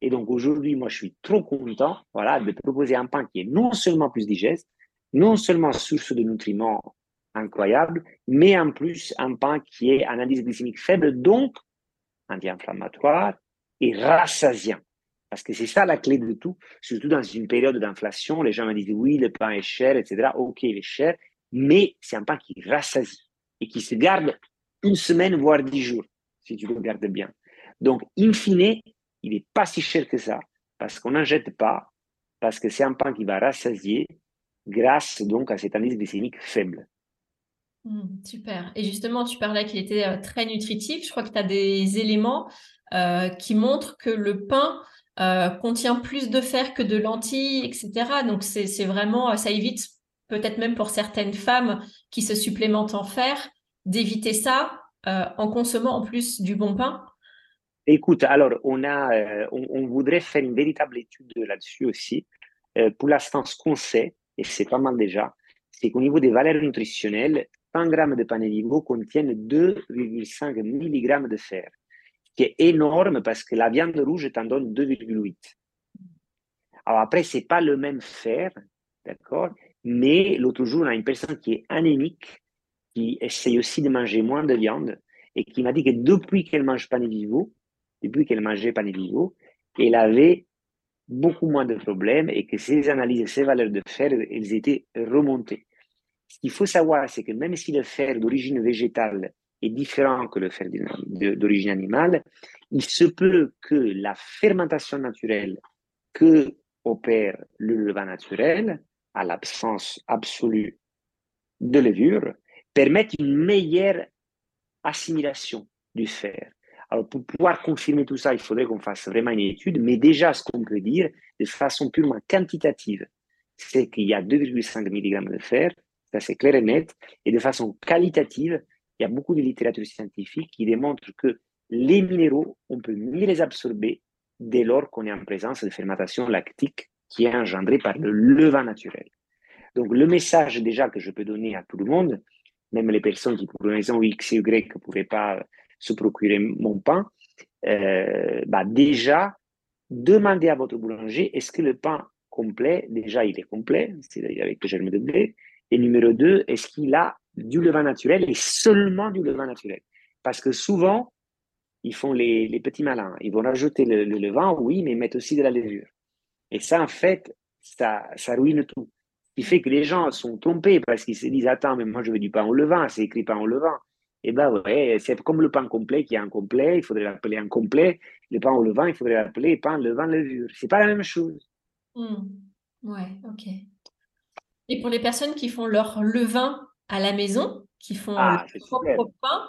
Et donc aujourd'hui, moi, je suis trop content voilà, de proposer un pain qui est non seulement plus digeste, non seulement source de nutriments incroyable, mais en plus un pain qui est analyse glycémique faible, donc anti-inflammatoire et rassasiant. Parce que c'est ça la clé de tout, surtout dans une période d'inflation. Les gens me disent oui, le pain est cher, etc. Ok, il est cher, mais c'est un pain qui rassasie et qui se garde une semaine, voire dix jours, si tu le gardes bien. Donc, in fine, il n'est pas si cher que ça, parce qu'on n'en jette pas, parce que c'est un pain qui va rassasier grâce donc à cette analyse glycémique faible. Mmh, super. Et justement, tu parlais qu'il était très nutritif. Je crois que tu as des éléments qui montrent que le pain contient plus de fer que de lentilles, etc. Donc, c'est vraiment, ça évite peut-être même pour certaines femmes qui se supplémentent en fer, d'éviter ça en consommant en plus du bon pain. Écoute, alors, on, a, on, voudrait faire une véritable étude là-dessus aussi. pour l'instant, ce qu'on sait, et c'est pas mal déjà, c'est qu'au niveau des valeurs nutritionnelles, 100 grammes de pain vivo contiennent 2,5 mg de fer, qui est énorme parce que la viande rouge t'en donne 2,8. Alors après, c'est pas le même fer, d'accord Mais l'autre jour, on a une personne qui est anémique, qui essaye aussi de manger moins de viande et qui m'a dit que depuis qu'elle mange pain vivo, depuis qu'elle mangeait pain vivo, elle avait beaucoup moins de problèmes et que ses analyses, ses valeurs de fer, elles étaient remontées. Ce qu'il faut savoir, c'est que même si le fer d'origine végétale est différent que le fer d'origine animale, il se peut que la fermentation naturelle que opère le levain naturel, à l'absence absolue de levure, permette une meilleure assimilation du fer. Alors, pour pouvoir confirmer tout ça, il faudrait qu'on fasse vraiment une étude, mais déjà, ce qu'on peut dire de façon purement quantitative, c'est qu'il y a 2,5 mg de fer c'est clair et net. Et de façon qualitative, il y a beaucoup de littérature scientifique qui démontre que les minéraux, on peut mieux les absorber dès lors qu'on est en présence de fermentation lactique qui est engendrée par le levain naturel. Donc, le message déjà que je peux donner à tout le monde, même les personnes qui, pour une raison X et Y, ne pourraient pas se procurer mon pain, euh, bah déjà, demandez à votre boulanger, est-ce que le pain complet, déjà il est complet, c'est-à-dire avec le germe de blé, et numéro deux, est-ce qu'il a du levain naturel et seulement du levain naturel? Parce que souvent, ils font les, petits malins. Ils vont rajouter le, levain, oui, mais ils mettent aussi de la levure. Et ça, en fait, ça, ça ruine tout. Ce qui fait que les gens sont trompés parce qu'ils se disent Attends, mais moi je veux du pain au levain, c'est écrit pain au levain. Et eh ben ouais, c'est comme le pain complet qui est incomplet, il faudrait l'appeler incomplet. Le pain au levain, il faudrait l'appeler pain levain levure. C'est pas la même chose. Mmh. Ouais, ok. Et pour les personnes qui font leur levain à la maison, qui font ah, leur propre pain,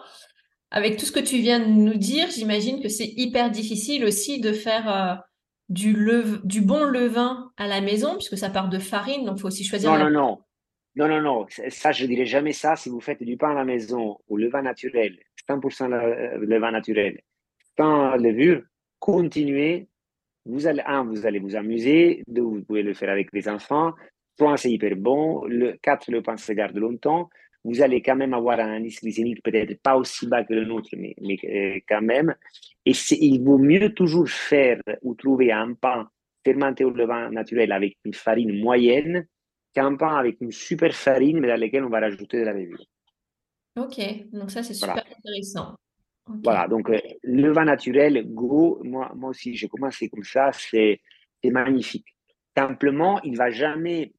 avec tout ce que tu viens de nous dire, j'imagine que c'est hyper difficile aussi de faire euh, du, du bon levain à la maison, puisque ça part de farine, donc il faut aussi choisir. Non, non, non. Non, non, non. Ça, je ne dirais jamais ça. Si vous faites du pain à la maison au levain naturel, 100% levain naturel, sans levure, continuez. Vous allez, un, vous allez vous amuser. Deux, vous pouvez le faire avec les enfants. 3, c'est hyper bon. Le 4, le pain se garde longtemps. Vous allez quand même avoir un indice glycémique peut-être pas aussi bas que le nôtre, mais, mais euh, quand même. Et il vaut mieux toujours faire ou trouver un pain fermenté au levain naturel avec une farine moyenne qu'un pain avec une super farine, mais dans lequel on va rajouter de la levure. Ok, donc ça c'est super intéressant. Voilà, donc euh, le vin naturel, go, moi, moi aussi j'ai commencé comme ça, c'est magnifique. Simplement, il ne va jamais,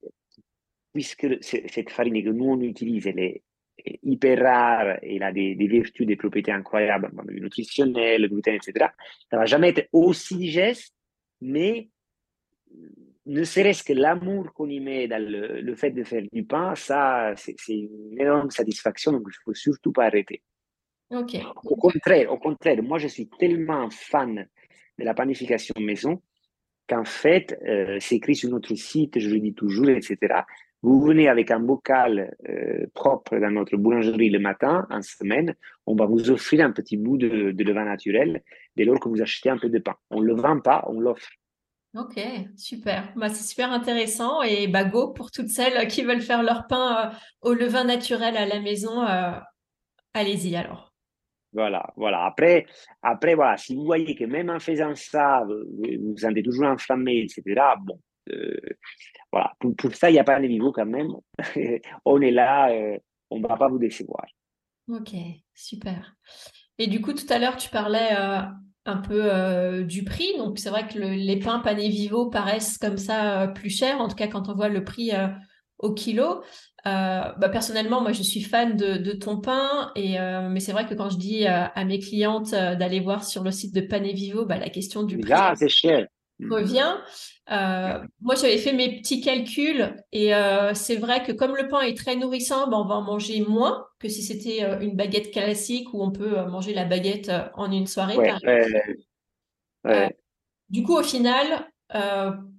puisque cette farine que nous on utilise, elle est hyper rare et elle a des, vertus, des propriétés incroyables, nutritionnelles, le gluten, etc. Ça va jamais être aussi digeste, mais ne serait-ce que l'amour qu'on y met dans le, fait de faire du pain, ça, c'est une énorme satisfaction, donc il ne faut surtout pas arrêter. Au contraire, au contraire, moi je suis tellement fan de la panification maison qu'en fait, euh, c'est écrit sur notre site, je le dis toujours, etc. Vous venez avec un bocal euh, propre dans notre boulangerie le matin, en semaine, on va vous offrir un petit bout de, levain naturel dès lors que vous achetez un peu de pain. On ne le vend pas, on l'offre. Ok, super. Bah, c'est super intéressant. Et bah, go pour toutes celles qui veulent faire leur pain euh, au levain naturel à la maison. Allez-y alors. Voilà, voilà. Après, après, voilà, si vous voyez que même en faisant ça, vous vous sentez toujours enflammé, etc., bon, euh, voilà, pour, ça, il n'y a pas de niveau quand même. (laughs) on est là, euh, on ne va pas vous décevoir. Ok, super. Et du coup, tout à l'heure, tu parlais euh, un peu du prix. Donc, c'est vrai que les pains panés vivo paraissent comme ça plus chers, en tout cas quand on voit le prix au kilo. Bah, personnellement, moi, je suis fan de, ton pain, et, mais c'est vrai que quand je dis à mes clientes d'aller voir sur le site de Pané Vivo, bah, la question du prix. Ah. Mmh. revient. Euh, moi, j'avais fait mes petits calculs et euh, c'est vrai que comme le pain est très nourrissant, ben, on va en manger moins que si c'était euh, une baguette classique où on peut manger la baguette en une soirée. du coup, au final,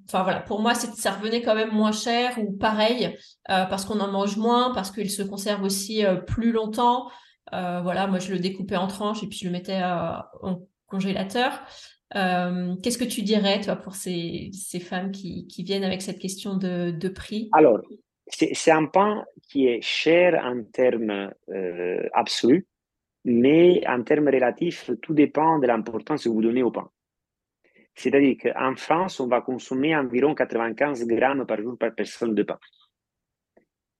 enfin voilà, pour moi, ça revenait quand même moins cher ou pareil parce qu'on en mange moins, parce qu'il se conserve aussi plus longtemps. voilà, moi, je le découpais en tranches et puis je le mettais en congélateur. Euh, qu'est-ce que tu dirais, toi, pour ces, ces femmes qui, qui, viennent avec cette question de, de prix? Alors, c'est un pain qui est cher en termes euh, absolus, mais en termes relatifs, tout dépend de l'importance que vous donnez au pain. C'est-à-dire qu'en France, on va consommer environ 95 grammes par jour par personne de pain.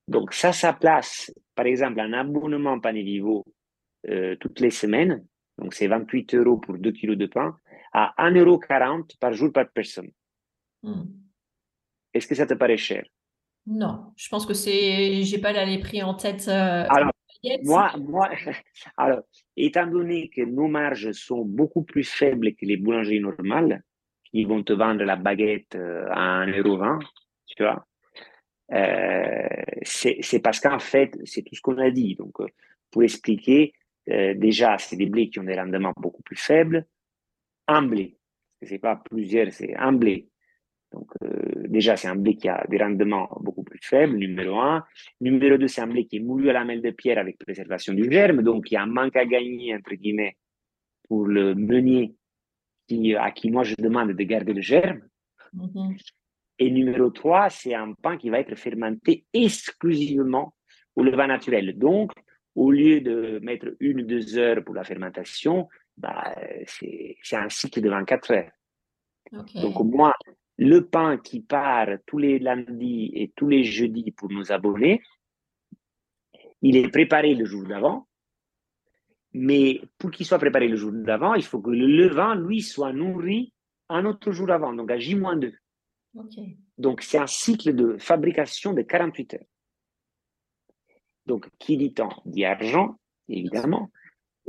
Donc ça, ça place, par exemple, un abonnement Pané Vivo euh, toutes les semaines, donc c'est 28 euros pour 2 kilos de pain, à 1,40 euro par jour par personne. Hmm. Est-ce que ça te paraît cher? Non, je pense que c'est. J'ai pas les prix en tête. Euh, alors, moi, moi, (laughs) alors, étant donné que nos marges sont beaucoup plus faibles que les boulangeries normales, qui vont te vendre la baguette euh, à 1,20€, tu vois, euh, c'est parce qu'en fait, c'est tout ce qu'on a dit. Donc, pour expliquer, déjà, c'est des blés qui ont des rendements beaucoup plus faibles un blé. Ce n'est pas plusieurs, c'est un blé. Donc, euh, déjà, c'est un blé qui a des rendements beaucoup plus faibles, numéro un. Numéro deux, c'est un blé qui est moulu à la mêle de pierre avec préservation du germe, donc il y a un manque à gagner, entre guillemets, pour le meunier qui, à qui moi je demande de garder le germe. Mm-hmm. Et numéro trois, c'est un pain qui va être fermenté exclusivement au levain naturel. Donc, au lieu de mettre une ou deux heures pour la fermentation, bah, c'est un cycle de 24 heures. Donc, au moins, le pain qui part tous les lundis et tous les jeudis pour nos abonnés, il est préparé le jour d'avant. Mais pour qu'il soit préparé le jour d'avant, il faut que le levain, lui, soit nourri un autre jour avant, donc à J-2. Donc, c'est un cycle de fabrication de 48 heures. Donc, qui dit temps dit argent, évidemment.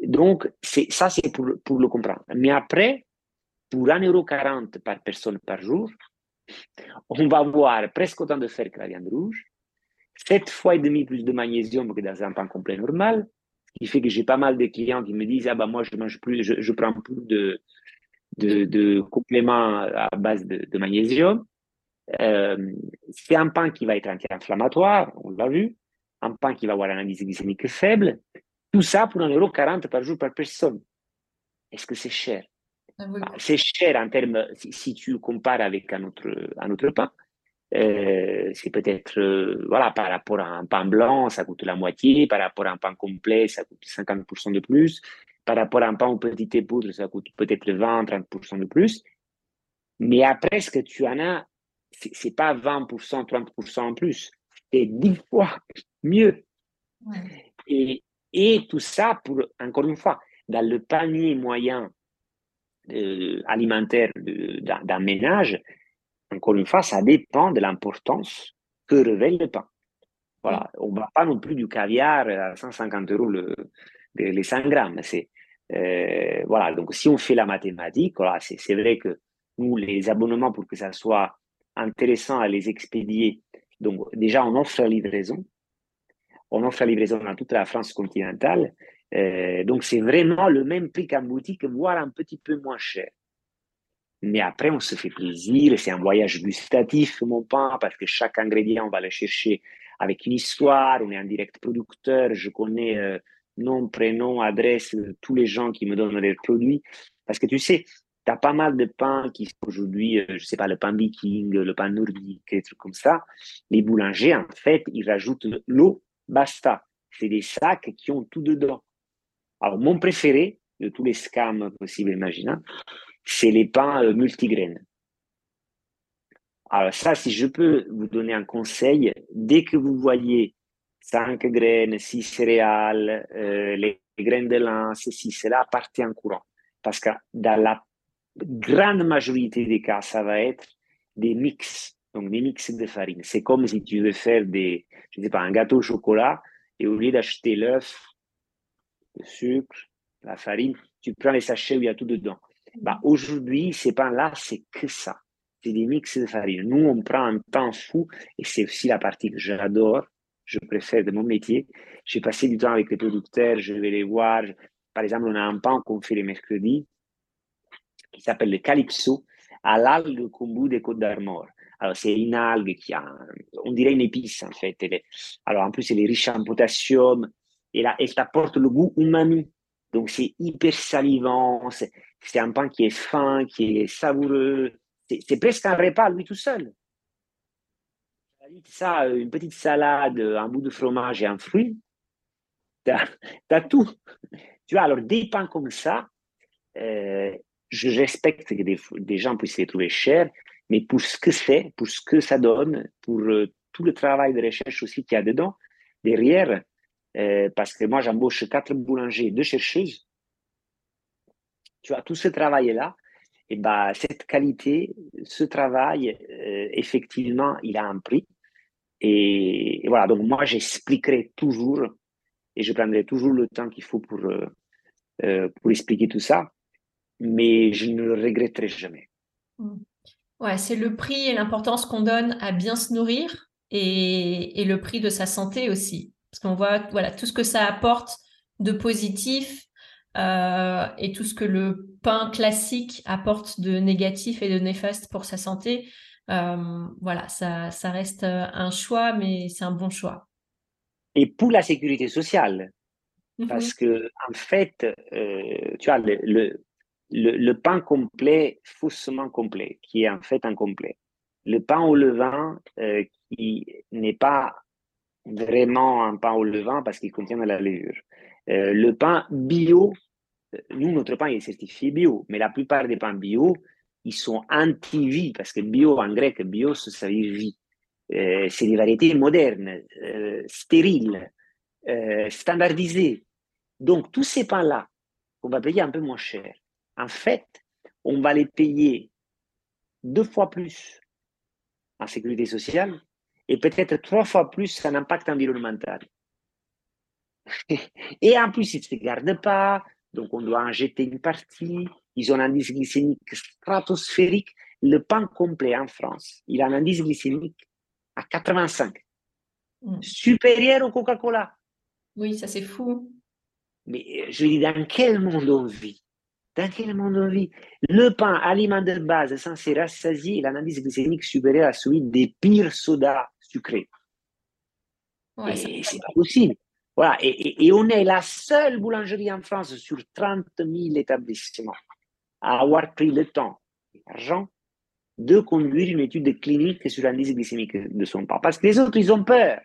Donc, ça, c'est pour, pour, le comprendre. Mais après, pour 1,40€ par personne par jour, on va avoir presque autant de fer que la viande rouge, 7 fois et demi plus de magnésium que dans un pain complet normal, ce qui fait que j'ai pas mal de clients qui me disent, ah bah moi, je mange plus, je, prends plus de, compléments à base de, magnésium. Euh, c'est un pain qui va être anti-inflammatoire, on l'a vu, un pain qui va avoir un indice glycémique faible, tout ça pour 1,40€ par jour par personne. Est-ce que c'est cher? C'est cher en termes, si, tu compares avec un autre, un autre pain. Euh, c'est peut-être, euh, voilà, par rapport à un pain blanc, ça coûte la moitié, par rapport à un pain complet, ça coûte 50% de plus, par rapport à un pain au petit poudre, ça coûte peut-être 20-30% de plus. Mais après, ce que tu en as, c'est pas 20%, 30% en plus, c'est 10 fois mieux. Et, et tout ça pour, encore une fois, dans le panier moyen euh, alimentaire d'un ménage, encore une fois, ça dépend de l'importance que révèle le pain. Voilà, on ne va pas non plus du caviar à 150 euros le, les 100 grammes. C'est, euh, voilà, donc si on fait la mathématique, voilà, c'est vrai que nous, les abonnements, pour que ça soit intéressant à les expédier, donc déjà, on offre la livraison on offre la livraison dans toute la France continentale. Euh, donc, c'est vraiment le même prix qu'en boutique, voire un petit peu moins cher. Mais après, on se fait plaisir, c'est un voyage gustatif, mon pain, parce que chaque ingrédient, on va le chercher avec une histoire, on est un direct producteur, je connais euh, nom, prénom, adresse, tous les gens qui me donnent leurs produits. Parce que tu sais, tu as pas mal de pains qui sont aujourd'hui, euh, je sais pas, le pain viking, le pain nordique, des trucs comme ça. Les boulangers, en fait, ils rajoutent l'eau basta. C'est des sacs qui ont tout dedans. Alors, mon préféré de tous les scams possibles et c'est les pains euh, multigraines. Alors ça, si je peux vous donner un conseil, dès que vous voyez cinq graines, six céréales, euh, les graines de lin, ceci, cela, partie en courant. Parce que dans la grande majorité des cas, ça va être des mix, donc des mix de farine. C'est comme si tu veux faire des, je sais pas, un gâteau au chocolat et au lieu d'acheter l'œuf, le sucre, la farine, tu prends les sachets où il y a tout dedans. Bah, aujourd'hui, ces pains-là, c'est que ça. C'est des mix de farine. Nous, on prend un temps fou et c'est aussi la partie que j'adore, je préfère de mon métier. J'ai passé du temps avec les producteurs, je vais les voir. Par exemple, on a un pain qu'on fait les mercredis qui s'appelle le calypso à l'algue kombu des Côtes d'Armor. Alors, c'est une algue qui a, on dirait une épice en fait. alors, en plus, elle est riche en potassium et là, elle t'apporte le goût umami. Donc, c'est hyper salivant. C'est un pain qui est fin, qui est savoureux. C'est presque un repas, lui tout seul. Ça, une petite salade, un bout de fromage et un fruit, tu as, tout. Tu vois, alors des pains comme ça, euh, je respecte que des, gens puissent les trouver chers, mais pour ce que c'est, pour ce que ça donne, pour euh, tout le travail de recherche aussi qu'il y a dedans, derrière, euh, parce que moi j'embauche quatre boulangers, deux chercheuses, tu vois, tout ce travail-là, et ben, cette qualité, ce travail, euh, effectivement, il a un prix. Et, voilà, donc moi j'expliquerai toujours, et je prendrai toujours le temps qu'il faut pour, pour expliquer tout ça mais je ne le regretterai jamais. Mmh. Ouais, c'est le prix et l'importance qu'on donne à bien se nourrir et, et, le prix de sa santé aussi. Parce qu'on voit voilà, tout ce que ça apporte de positif euh, et tout ce que le pain classique apporte de négatif et de néfaste pour sa santé. Euh, voilà, ça, ça reste un choix, mais c'est un bon choix. Et pour la sécurité sociale, mmh parce que en fait, euh, tu vois, le, le, pain complet, faussement complet, qui est en fait incomplet. Le pain au levain euh, qui n'est pas vraiment un pain au levain parce qu'il contient de la levure. Euh, le pain bio, euh, nous, notre pain est certifié bio, mais la plupart des pains bio, ils sont anti-vie parce que bio en grec, bios, ça veut dire vie. c'est des variétés modernes, stériles, standardisées. Donc, tous ces pains-là, on va payer un peu moins cher, en fait, on va les payer deux fois plus en sécurité sociale et peut-être trois fois plus en impact environnemental. (laughs) Et en plus, ils ne se gardent pas, donc on doit en jeter une partie. Ils ont un indice glycémique stratosphérique. Le pain complet en France, il a un indice glycémique à 85, mm. supérieur au Coca-Cola. Oui, ça c'est fou. Mais je dis, dans quel monde on vit? Dans quel monde on vit? Le pain, aliment de base censé rassasier l'analyse glycémique supérieure à celui des pires sodas sucrés. Ouais, c'est pas possible. Voilà. Et, on est la seule boulangerie en France sur 30 000 établissements à avoir pris le temps et l'argent de conduire une étude clinique sur l'indice glycémique de son pain. Parce que les autres, ils ont peur.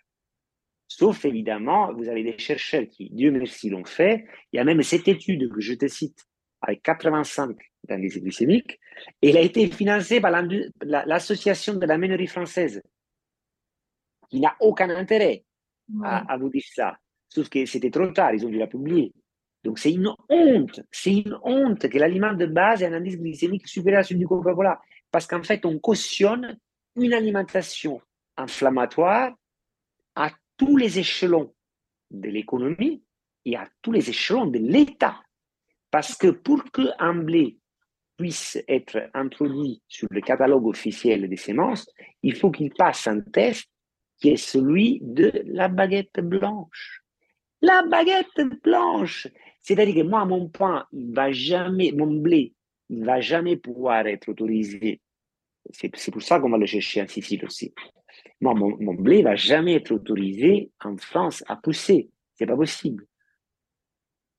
Sauf évidemment, vous avez des chercheurs qui, Dieu merci, l'ont fait. Il y a même cette étude que je te cite avec 85 d'indice glycémique, et il a été financé par l'association de la mènerie française, qui n'a aucun intérêt à, vous dire ça. Sauf que c'était trop tard, ils ont dû la publier. Donc c'est une honte, c'est une honte que l'aliment de base ait un indice glycémique supérieur à celui du Coca-Cola. Parce qu'en fait, on cautionne une alimentation inflammatoire à tous les échelons de l'économie et à tous les échelons de l'État. Parce que pour qu'un blé puisse être introduit sur le catalogue officiel des semences, il faut qu'il passe un test qui est celui de la baguette blanche. La baguette blanche C'est-à-dire que moi, mon pain, il va jamais, mon blé, il va jamais pouvoir être autorisé. C'est pour ça qu'on va le chercher en Sicile aussi. Moi, mon, blé va jamais être autorisé en France à pousser. C'est pas possible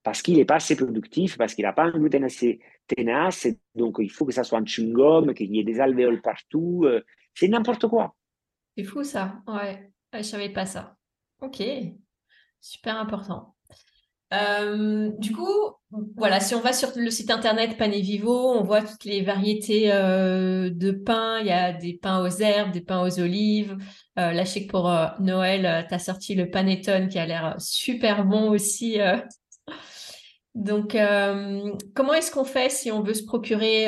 parce qu'il n'est pas assez productif, parce qu'il n'a pas un gluten assez tenace, donc il faut que ça soit un chewing-gum, qu'il y ait des alvéoles partout, euh, c'est n'importe quoi. C'est fou ça, ouais, je ne savais pas ça. Ok, super important. Euh, du coup, voilà, si on va sur le site internet Pain et Vivo, on voit toutes les variétés euh, de pain. Il y a des pains aux herbes, des pains aux olives. Euh, là, je sais que pour euh, Noël, tu as sorti le panettone qui a l'air super bon aussi. Donc, comment est-ce qu'on fait si on veut se procurer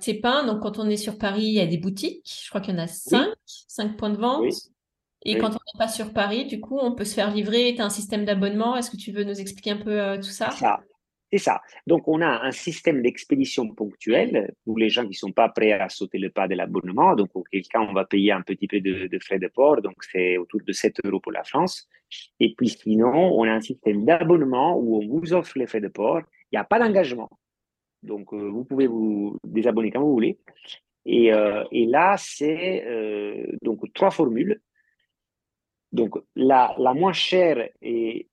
tes pains? Donc, quand on est sur Paris, il y a des boutiques. Je crois qu'il y en a cinq, cinq points de vente. Et quand on n'est pas sur Paris, du coup, on peut se faire livrer. Tu as un système d'abonnement. Est-ce que tu veux nous expliquer un peu euh, tout ça? C'est ça. Donc, on a un système d'expédition ponctuelle pour les gens qui ne sont pas prêts à sauter le pas de l'abonnement. Donc, auquel cas, on va payer un petit peu de, frais de port. Donc, c'est autour de 7 euros pour la France. Et puis, sinon, on a un système d'abonnement où on vous offre les frais de port. Il n'y a pas d'engagement. Donc, euh, vous pouvez vous désabonner quand vous voulez. Et, euh, et là, c'est donc trois formules. Donc, la, la moins chère est,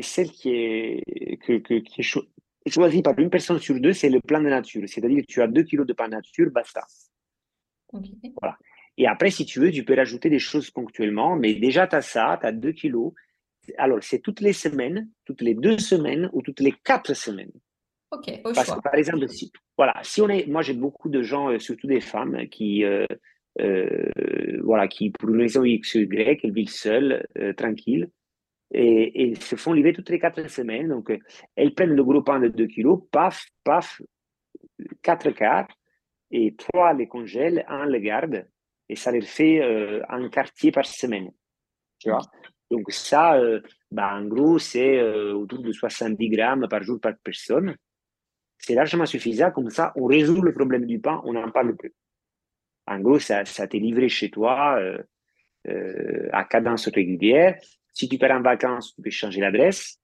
celle qui est, que, qui est choisie par une personne sur deux, c'est le plan de nature. C'est-à-dire que tu as 2 kilos de pain nature, basta. Voilà. Et après, si tu veux, tu peux rajouter des choses ponctuellement, mais déjà, tu as ça, tu as 2 kilos. Alors, c'est toutes les semaines, toutes les deux semaines ou toutes les quatre semaines. Ok, au Parce Que, par exemple, si, voilà, si on est, moi j'ai beaucoup de gens, euh, surtout des femmes, qui, euh, euh, voilà, qui, pour une raison X ou Y, elles vivent seules, euh, tranquilles, et, et, se font livrer toutes les quatre semaines. Donc, elles prennent le gros pain de 2 kilos, paf, paf, quatre quarts, et trois les congèlent, un les garde, et ça leur fait un quartier par semaine. Tu vois? Donc, ça, bah, en gros, c'est autour de 70 grammes par jour par personne. C'est largement suffisant. Comme ça, on résout le problème du pain, on n'en parle plus. En gros, ça, ça t'est livré chez toi euh, euh, à cadence régulière. Si tu pars en vacances, tu peux changer l'adresse,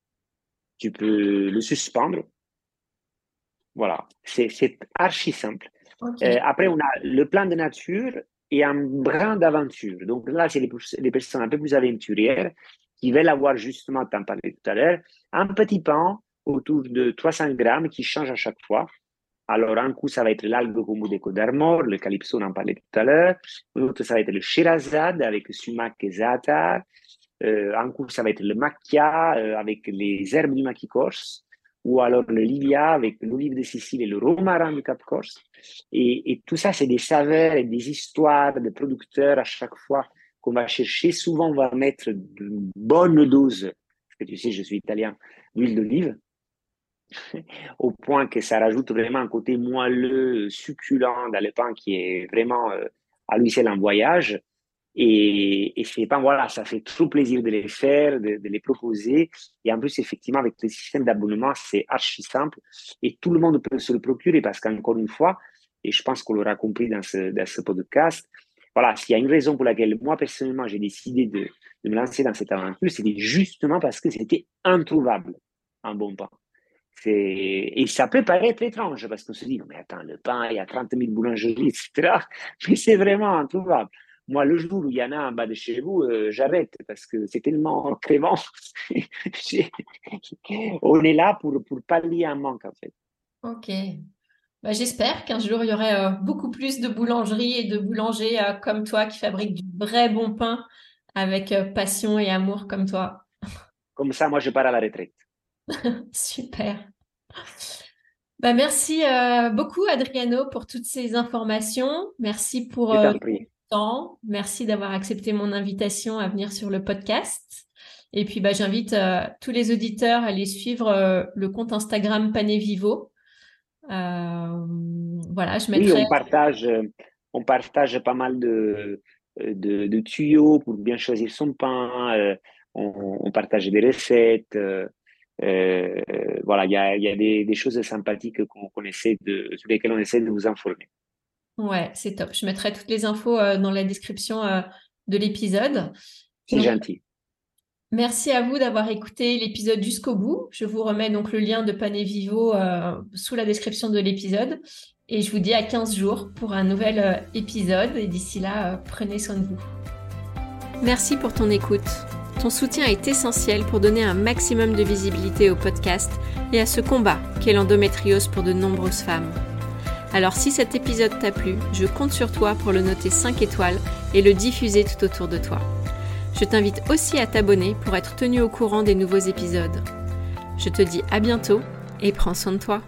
tu peux le suspendre. Voilà, c'est archi simple. Euh, après, on a le plan de nature et un brin d'aventure. Donc là, c'est les, les, personnes un peu plus aventurières qui veulent avoir justement, tu en parlais tout à l'heure, un petit pain autour de 300 grammes qui change à chaque fois. Alors, un coup, ça va être l'algue combo de d'Armor, le calypso, on en parlait tout à l'heure. L'autre, ça va être le shirazad avec sumac et za'atar. Euh, un coup, ça va être le macchia euh, avec les herbes du maquis corse. Ou alors le livia avec l'olive de Sicile et le romarin du Cap Corse. Et, et tout ça, c'est des saveurs et des histoires de producteurs à chaque fois qu'on va chercher. Souvent, on va mettre de bonnes doses, parce que tu sais, je suis italien, d'huile d'olive (laughs) au point que ça rajoute vraiment un côté moelleux, succulent dans le pain qui est vraiment euh, à lui seul un voyage. Et, et ces pains, voilà, ça fait trop plaisir de les faire, de, les proposer. Et en plus, effectivement, avec le système d'abonnement, c'est archi simple et tout le monde peut se le procurer parce qu'encore une fois, et je pense qu'on l'aura compris dans ce, dans ce podcast, voilà, s'il y a une raison pour laquelle moi, personnellement, j'ai décidé de, de me lancer dans cette aventure, c'était justement parce que c'était introuvable, un bon pain. Et ça peut paraître étrange parce qu'on se dit, mais attends, le pain, il y a 30 000 boulangeries, etc. (laughs) Mais c'est vraiment introuvable. Moi, le jour où il y en a en bas de chez vous, euh, j'arrête parce que c'est tellement (laughs) crémant. (laughs) On est là pour, pour pallier un manque, en fait. Ok. Bah, J'espère qu'un jour, il y aurait euh, beaucoup plus de boulangeries et de boulangers euh, comme toi qui fabriquent du vrai bon pain avec passion et amour comme toi. Comme ça, moi, je pars à la retraite. (laughs) Super. Bah, merci euh, beaucoup, Adriano, pour toutes ces informations. Merci pour euh, le temps. Merci d'avoir accepté mon invitation à venir sur le podcast. Et puis, bah, j'invite euh, tous les auditeurs à aller suivre le compte Instagram Panevivo. voilà, je mettrai... Oui, on partage, on partage pas mal de, de, tuyaux pour bien choisir son pain. On, on, partage des recettes. Euh, voilà, il y a, y a des, des, choses sympathiques qu'on essaie de, sur lesquelles on essaie de vous informer. Ouais, c'est top. Je mettrai toutes les infos euh, dans la description euh, de l'épisode. C'est gentil. Merci à vous d'avoir écouté l'épisode jusqu'au bout. Je vous remets donc le lien de Pané Vivo sous la description de l'épisode. Et je vous dis à 15 jours pour un nouvel épisode. Et d'ici là, prenez soin de vous. Merci pour ton écoute. Ton soutien est essentiel pour donner un maximum de visibilité au podcast et à ce combat qu'est l'endométriose pour de nombreuses femmes. Alors si cet épisode t'a plu, je compte sur toi pour le noter 5 étoiles et le diffuser tout autour de toi. Je t'invite aussi à t'abonner pour être tenu au courant des nouveaux épisodes. Je te dis à bientôt et prends soin de toi.